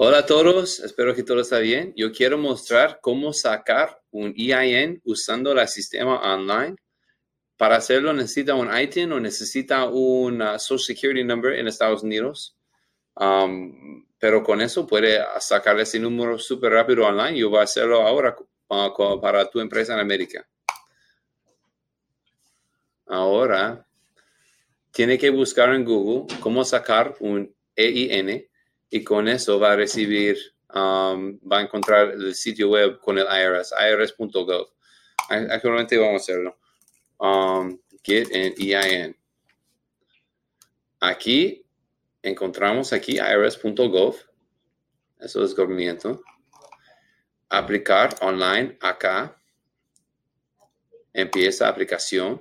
Hola a todos, espero que todo está bien. Yo quiero mostrar cómo sacar un EIN usando el sistema online. Para hacerlo necesita un ITIN o necesita un Social Security Number en Estados Unidos. Um, pero con eso puede sacar ese número súper rápido online. Yo voy a hacerlo ahora uh, para tu empresa en América. Ahora, tiene que buscar en Google cómo sacar un EIN y con eso va a recibir, um, va a encontrar el sitio web con el IRS, irs.gov. Actualmente vamos a hacerlo. Um, get an EIN. Aquí encontramos aquí irs.gov. Eso es gobierno. Aplicar online acá. Empieza aplicación.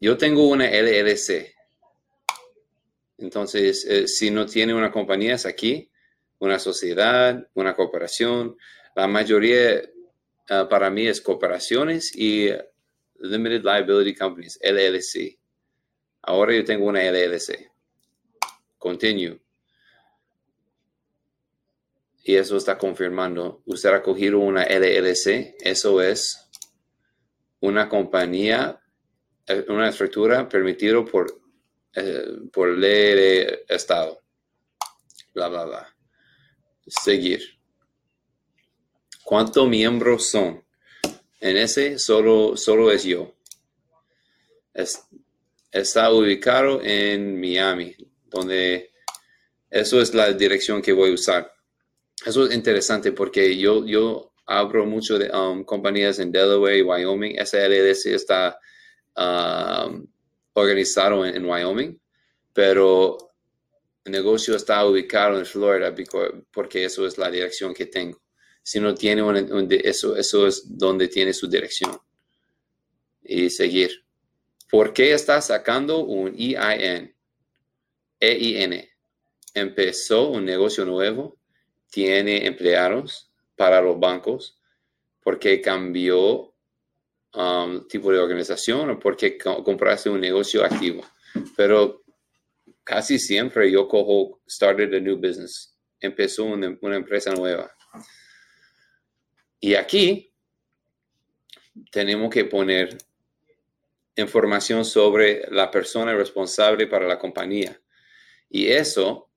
Yo tengo una LLC. Entonces, eh, si no tiene una compañía, es aquí, una sociedad, una cooperación. La mayoría ah, para mí es cooperaciones y Limited Liability Companies, LLC. Ahora yo tengo una LLC. Continue. Y eso está confirmando. Usted ha cogido una LLC. Eso es una compañía eh, una estructura permitido por, eh, por ley de Estado. Bla, bla, bla. Seguir. ¿Cuántos miembros son? En ese solo, solo es yo. está ubicado en Miami, donde eso es la dirección que voy a usar. Eso es interesante porque yo, yo abro mucho de um, compañías en Delaware y Wyoming. Esa LLC está Um, organizado en, Wyoming, pero el negocio está ubicado en Florida porque eso es la dirección que tengo. Si no tiene eso, eso es donde tiene su dirección. Y seguir. ¿Por qué está sacando un EIN? EIN. Empezó un negocio nuevo, tiene empleados para los bancos, porque cambió Um, tipo de organización o porque compraste un negocio activo. Pero casi siempre yo cojo started a new business, empezó una, una empresa nueva. Y aquí tenemos que poner información sobre la persona responsable para la compañía. Y eso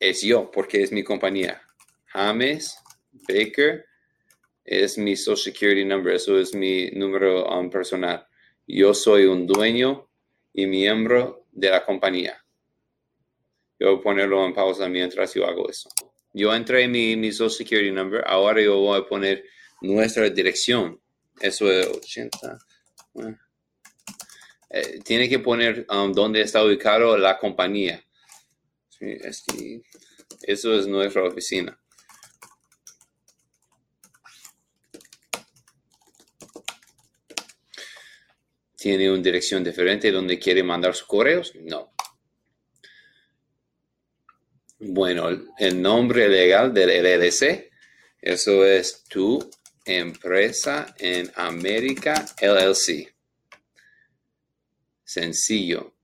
es yo, porque es mi compañía. James Baker es mi Social Security number, eso es mi número um, personal. Yo soy un dueño y miembro de la compañía. Yo voy a ponerlo en pausa mientras yo hago eso. Yo entré mi, mi Social Security number, ahora yo voy a poner nuestra dirección. Eso es 80. Eh, tiene que poner um, dónde está ubicado la compañía. eso es nuestra oficina. ¿Tiene una dirección diferente donde quiere mandar sus correos? No. Bueno, el nombre legal del LLC, eso es tu empresa en América LLC. Sencillo.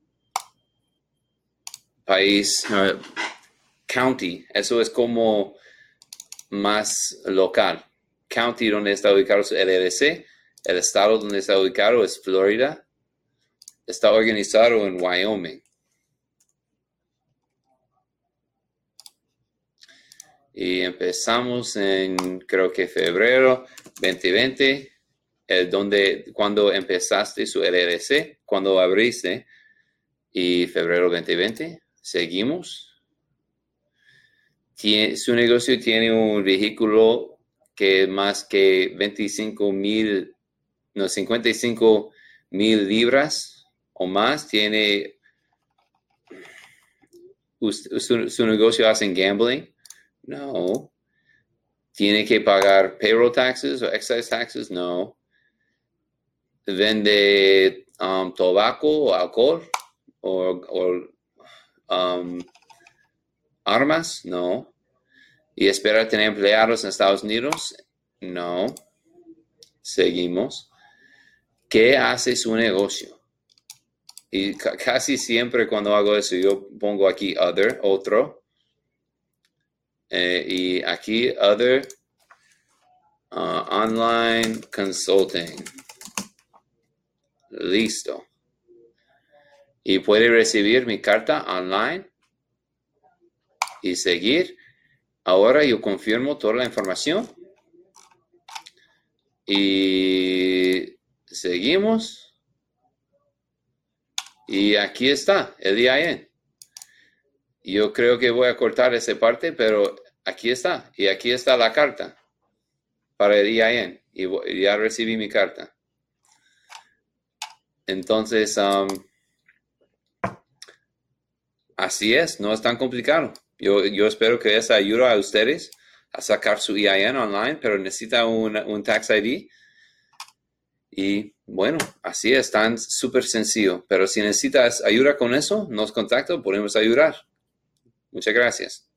País, county, eso es como más local. County donde está ubicado su LLC el estado donde está ubicado es Florida. Está organizado en Wyoming. Y empezamos en, creo que febrero 2020, el donde, cuando empezaste su LLC, cuando abriste, y febrero 2020, seguimos. su negocio tiene un vehículo que más que 25 mil no, 55 mil libras o más, tiene su, negocio hace gambling, no. Tiene que pagar payroll taxes o excise taxes, no. Vende um, tabaco o alcohol o, um, armas, no. Y espera tener empleados en Estados Unidos, no. Seguimos. ¿Qué hace su negocio? Y casi siempre cuando hago eso, yo pongo aquí other, otro. Eh, y aquí other uh, online consulting. Listo. Y puede recibir mi carta online y seguir. Ahora yo confirmo toda la información. Y seguimos. Y aquí está el IIN. Yo creo que voy a cortar esa parte, pero aquí está. Y aquí está la carta para el IIN. Y ya recibí mi carta. Entonces, um, así es, no es tan complicado. Yo, yo espero que eso ayude a ustedes a sacar su EIN online, pero necesita un, un Tax ID. Y bueno, así es, tan súper sencillo. Pero si necesitas ayuda con eso, nos contacta, podemos ayudar. Muchas gracias.